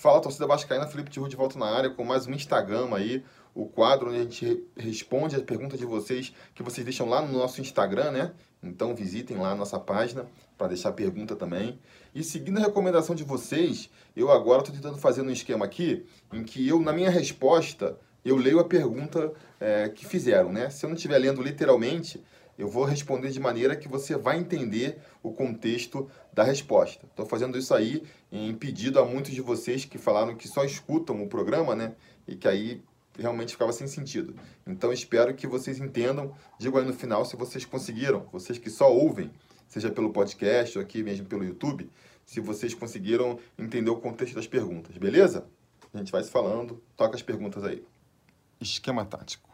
Fala Torcida Vascaína, Felipe Tiru de volta na área com mais um Instagram aí, o quadro onde a gente responde as perguntas de vocês que vocês deixam lá no nosso Instagram, né? Então visitem lá a nossa página para deixar pergunta também. E seguindo a recomendação de vocês, eu agora estou tentando fazer um esquema aqui em que eu, na minha resposta, eu leio a pergunta é, que fizeram, né? Se eu não estiver lendo literalmente, eu vou responder de maneira que você vai entender o contexto da resposta. Estou fazendo isso aí em pedido a muitos de vocês que falaram que só escutam o programa, né? E que aí realmente ficava sem sentido. Então espero que vocês entendam. Digo aí no final se vocês conseguiram, vocês que só ouvem, seja pelo podcast ou aqui mesmo pelo YouTube, se vocês conseguiram entender o contexto das perguntas, beleza? A gente vai se falando, toca as perguntas aí. Esquema tático.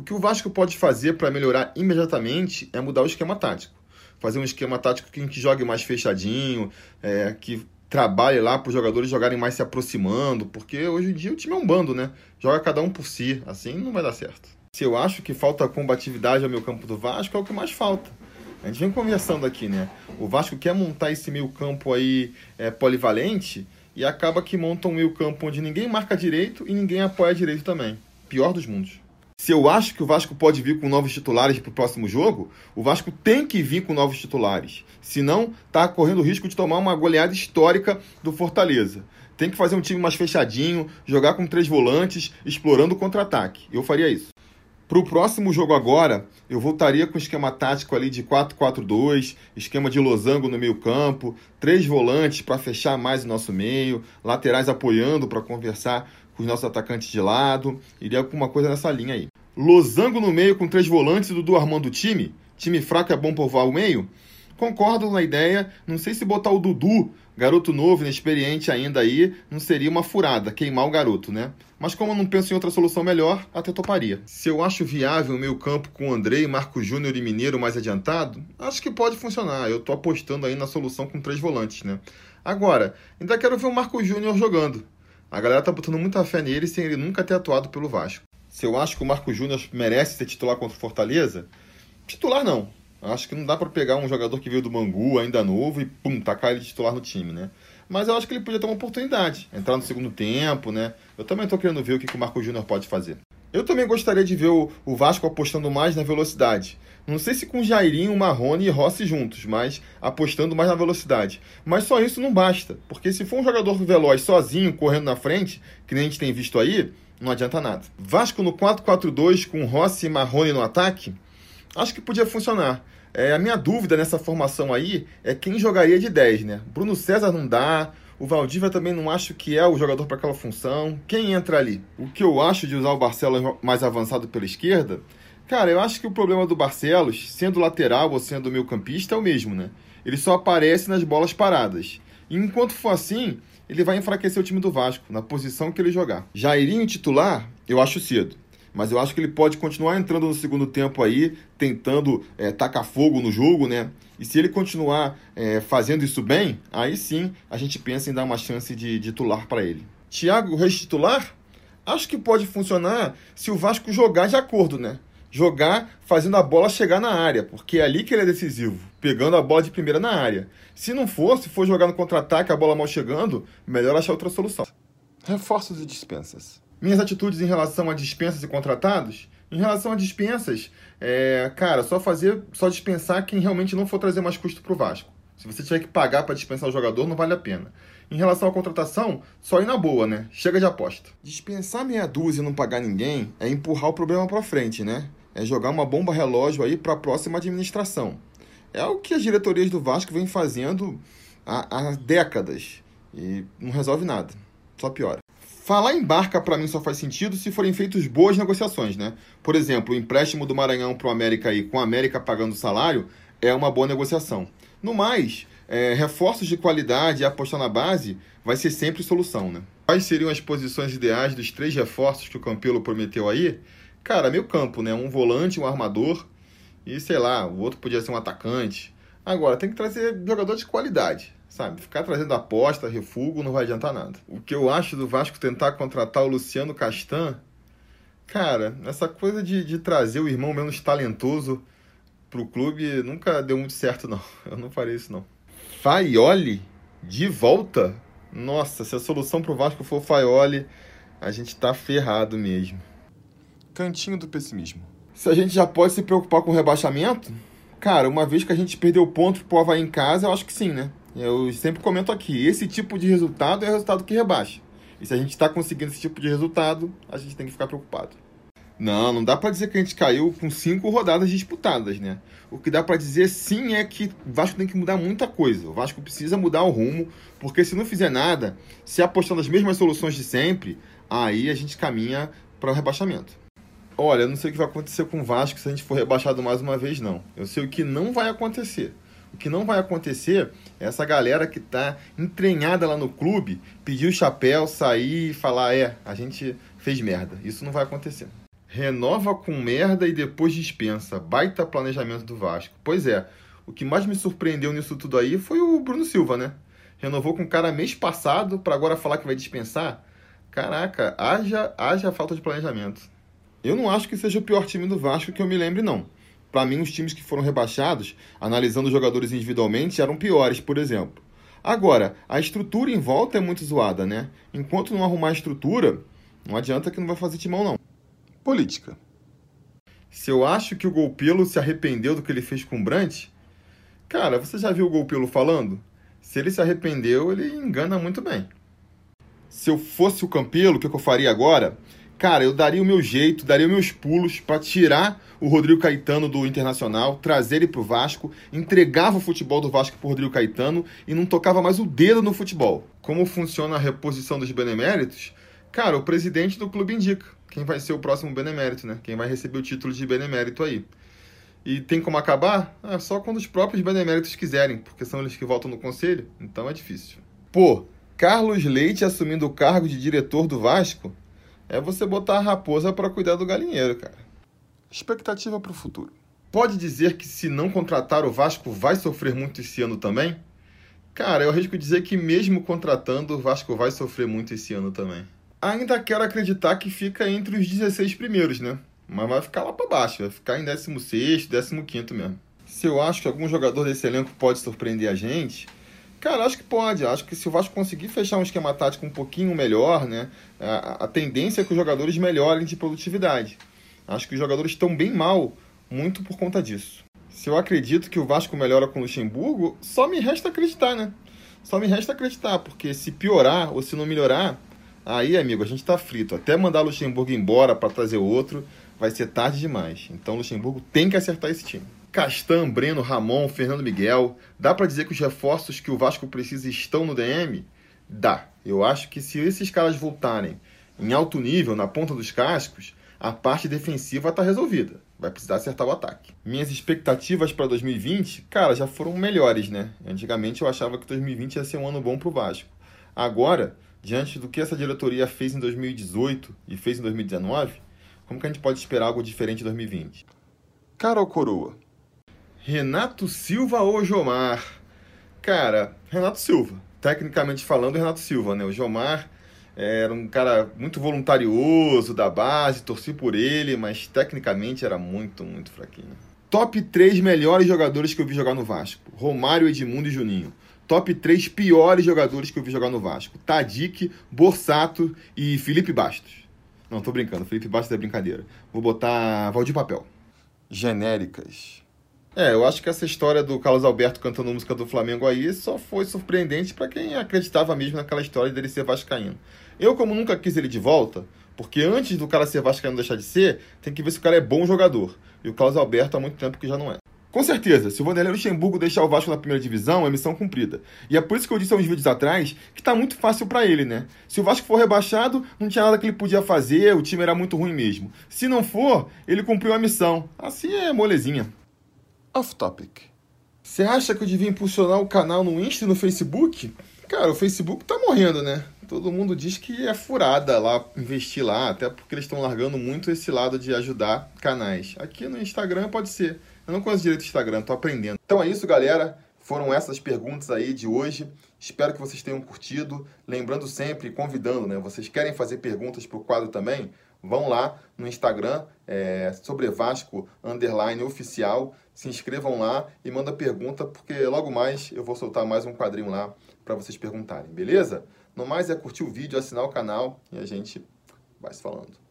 O que o Vasco pode fazer para melhorar imediatamente é mudar o esquema tático. Fazer um esquema tático que, jogue mais fechadinho, é, que trabalhe lá para os jogadores jogarem mais se aproximando, porque hoje em dia o time é um bando, né? Joga cada um por si, assim não vai dar certo. Se eu acho que falta combatividade ao meu campo do Vasco, é o que mais falta. A gente vem conversando aqui, né? O Vasco quer montar esse meio campo aí é, polivalente e acaba que monta um meio campo onde ninguém marca direito e ninguém apoia direito também. Pior dos mundos. Se eu acho que o Vasco pode vir com novos titulares para o próximo jogo, o Vasco tem que vir com novos titulares. Senão, está correndo o risco de tomar uma goleada histórica do Fortaleza. Tem que fazer um time mais fechadinho, jogar com três volantes, explorando o contra-ataque. Eu faria isso. Para o próximo jogo agora, eu voltaria com o esquema tático ali de 4-4-2, esquema de losango no meio campo, três volantes para fechar mais o nosso meio, laterais apoiando para conversar com os nossos atacantes de lado. Iria alguma coisa nessa linha aí. Losango no meio com três volantes e Dudu armando o time? Time fraco é bom povoar o meio? Concordo na ideia, não sei se botar o Dudu, garoto novo, inexperiente ainda aí, não seria uma furada, queimar o garoto, né? Mas como eu não penso em outra solução melhor, até toparia. Se eu acho viável o meio campo com Andrei, Marco Júnior e Mineiro mais adiantado, acho que pode funcionar. Eu tô apostando aí na solução com três volantes, né? Agora, ainda quero ver o Marco Júnior jogando. A galera tá botando muita fé nele sem ele nunca ter atuado pelo Vasco. Se eu acho que o Marco Júnior merece ser titular contra o Fortaleza, titular não. Acho que não dá para pegar um jogador que veio do Bangu, ainda novo, e pum, tacar ele titular no time, né? Mas eu acho que ele podia ter uma oportunidade, entrar no segundo tempo, né? Eu também tô querendo ver o que, que o Marco Júnior pode fazer. Eu também gostaria de ver o, o Vasco apostando mais na velocidade. Não sei se com Jairinho, Marrone e Rossi juntos, mas apostando mais na velocidade. Mas só isso não basta, porque se for um jogador veloz sozinho, correndo na frente, que nem a gente tem visto aí, não adianta nada. Vasco no 4-4-2 com Rossi e Marrone no ataque, acho que podia funcionar. É, a minha dúvida nessa formação aí é quem jogaria de 10, né? Bruno César não dá, o Valdívia também não acho que é o jogador para aquela função. Quem entra ali? O que eu acho de usar o Barcelos mais avançado pela esquerda Cara, eu acho que o problema do Barcelos, sendo lateral ou sendo meio campista, é o mesmo, né? Ele só aparece nas bolas paradas. E enquanto for assim, ele vai enfraquecer o time do Vasco, na posição que ele jogar. Jairinho titular, eu acho cedo. Mas eu acho que ele pode continuar entrando no segundo tempo aí, tentando é, tacar fogo no jogo, né? E se ele continuar é, fazendo isso bem, aí sim a gente pensa em dar uma chance de, de titular para ele. Thiago Reis titular? Acho que pode funcionar se o Vasco jogar de acordo, né? Jogar fazendo a bola chegar na área, porque é ali que ele é decisivo, pegando a bola de primeira na área. Se não for, se for jogar no contra-ataque, a bola mal chegando, melhor achar outra solução. Reforços e dispensas. Minhas atitudes em relação a dispensas e contratados? Em relação a dispensas, é, cara, só fazer, só dispensar quem realmente não for trazer mais custo para o Vasco. Se você tiver que pagar para dispensar o jogador, não vale a pena. Em relação à contratação, só ir na boa, né? Chega de aposta. Dispensar meia dúzia e não pagar ninguém é empurrar o problema para frente, né? É jogar uma bomba relógio aí para a próxima administração. É o que as diretorias do Vasco vêm fazendo há, há décadas e não resolve nada, só piora. Falar em barca para mim só faz sentido se forem feitas boas negociações, né? Por exemplo, o empréstimo do Maranhão para o América aí, com a América pagando salário, é uma boa negociação. No mais, é, reforços de qualidade e apostar na base vai ser sempre solução, né? Quais seriam as posições ideais dos três reforços que o Campelo prometeu aí? Cara, meio campo, né? Um volante, um armador e sei lá, o outro podia ser um atacante. Agora, tem que trazer jogador de qualidade, sabe? Ficar trazendo aposta, refugo, não vai adiantar nada. O que eu acho do Vasco tentar contratar o Luciano Castan, cara, essa coisa de, de trazer o irmão menos talentoso pro clube nunca deu muito certo, não. Eu não farei isso, não. Faioli de volta? Nossa, se a solução pro Vasco for Faioli, a gente tá ferrado mesmo. Cantinho do pessimismo. Se a gente já pode se preocupar com o rebaixamento? Cara, uma vez que a gente perdeu ponto pro Havaí em casa, eu acho que sim, né? Eu sempre comento aqui, esse tipo de resultado é o resultado que rebaixa. E se a gente está conseguindo esse tipo de resultado, a gente tem que ficar preocupado. Não, não dá para dizer que a gente caiu com cinco rodadas disputadas, né? O que dá para dizer sim é que o Vasco tem que mudar muita coisa. O Vasco precisa mudar o rumo, porque se não fizer nada, se apostar nas mesmas soluções de sempre, aí a gente caminha para o rebaixamento. Olha, não sei o que vai acontecer com o Vasco se a gente for rebaixado mais uma vez, não. Eu sei o que não vai acontecer. O que não vai acontecer é essa galera que está entrenhada lá no clube pedir o chapéu, sair e falar: é, a gente fez merda. Isso não vai acontecer. Renova com merda e depois dispensa. Baita planejamento do Vasco. Pois é, o que mais me surpreendeu nisso tudo aí foi o Bruno Silva, né? Renovou com o cara mês passado para agora falar que vai dispensar. Caraca, haja, haja falta de planejamento. Eu não acho que seja o pior time do Vasco que eu me lembre, não. Para mim, os times que foram rebaixados, analisando os jogadores individualmente, eram piores, por exemplo. Agora, a estrutura em volta é muito zoada, né? Enquanto não arrumar a estrutura, não adianta que não vai fazer timão, não. Política. Se eu acho que o Golpelo se arrependeu do que ele fez com o Brant, cara, você já viu o Golpelo falando? Se ele se arrependeu, ele engana muito bem. Se eu fosse o Campelo, o que eu faria agora? Cara, eu daria o meu jeito, daria meus pulos para tirar o Rodrigo Caetano do Internacional, trazer ele pro Vasco, entregava o futebol do Vasco pro Rodrigo Caetano e não tocava mais o dedo no futebol. Como funciona a reposição dos beneméritos? Cara, o presidente do clube indica quem vai ser o próximo benemérito, né? Quem vai receber o título de benemérito aí. E tem como acabar? É só quando os próprios beneméritos quiserem, porque são eles que votam no conselho, então é difícil. Pô, Carlos Leite assumindo o cargo de diretor do Vasco é você botar a raposa para cuidar do galinheiro, cara. Expectativa para o futuro. Pode dizer que se não contratar o Vasco vai sofrer muito esse ano também? Cara, eu arrisco dizer que mesmo contratando, o Vasco vai sofrer muito esse ano também ainda quero acreditar que fica entre os 16 primeiros, né? Mas vai ficar lá para baixo, vai ficar em 16, 15 mesmo. Se eu acho que algum jogador desse elenco pode surpreender a gente, cara, acho que pode. Acho que se o Vasco conseguir fechar um esquema tático um pouquinho melhor, né? A, a tendência é que os jogadores melhorem de produtividade. Acho que os jogadores estão bem mal, muito por conta disso. Se eu acredito que o Vasco melhora com o Luxemburgo, só me resta acreditar, né? Só me resta acreditar, porque se piorar ou se não melhorar, Aí, amigo, a gente tá frito. Até mandar Luxemburgo embora para trazer outro, vai ser tarde demais. Então, Luxemburgo tem que acertar esse time. Castan, Breno, Ramon, Fernando Miguel. Dá para dizer que os reforços que o Vasco precisa estão no DM? Dá. Eu acho que se esses caras voltarem em alto nível, na ponta dos cascos, a parte defensiva tá resolvida. Vai precisar acertar o ataque. Minhas expectativas para 2020, cara, já foram melhores, né? Antigamente eu achava que 2020 ia ser um ano bom pro Vasco. Agora, diante do que essa diretoria fez em 2018 e fez em 2019, como que a gente pode esperar algo diferente em 2020? Cara coroa? Renato Silva ou Jomar? Cara, Renato Silva. Tecnicamente falando, Renato Silva, né? O Jomar era um cara muito voluntarioso da base, torci por ele, mas tecnicamente era muito, muito fraquinho. Top 3 melhores jogadores que eu vi jogar no Vasco: Romário, Edmundo e Juninho top 3 piores jogadores que eu vi jogar no Vasco. Tadic, Borsato e Felipe Bastos. Não, tô brincando. Felipe Bastos é brincadeira. Vou botar Valdir Papel. Genéricas. É, eu acho que essa história do Carlos Alberto cantando música do Flamengo aí só foi surpreendente para quem acreditava mesmo naquela história dele ser vascaíno. Eu, como nunca quis ele de volta, porque antes do cara ser vascaíno deixar de ser, tem que ver se o cara é bom jogador. E o Carlos Alberto há muito tempo que já não é. Com certeza, se o Vanderlei Luxemburgo deixar o Vasco na primeira divisão, é missão cumprida. E é por isso que eu disse há uns vídeos atrás que tá muito fácil para ele, né? Se o Vasco for rebaixado, não tinha nada que ele podia fazer, o time era muito ruim mesmo. Se não for, ele cumpriu a missão. Assim é molezinha. Off topic. Você acha que eu devia impulsionar o canal no Insta e no Facebook? Cara, o Facebook tá morrendo, né? Todo mundo diz que é furada lá investir lá, até porque eles estão largando muito esse lado de ajudar canais. Aqui no Instagram pode ser. Eu não conheço direito o Instagram, tô aprendendo. Então é isso, galera. Foram essas perguntas aí de hoje. Espero que vocês tenham curtido. Lembrando sempre, convidando, né? Vocês querem fazer perguntas para o quadro também? Vão lá no Instagram, é, sobre Vasco, underline oficial. Se inscrevam lá e manda pergunta, porque logo mais eu vou soltar mais um quadrinho lá para vocês perguntarem, beleza? No mais é curtir o vídeo, assinar o canal e a gente vai se falando.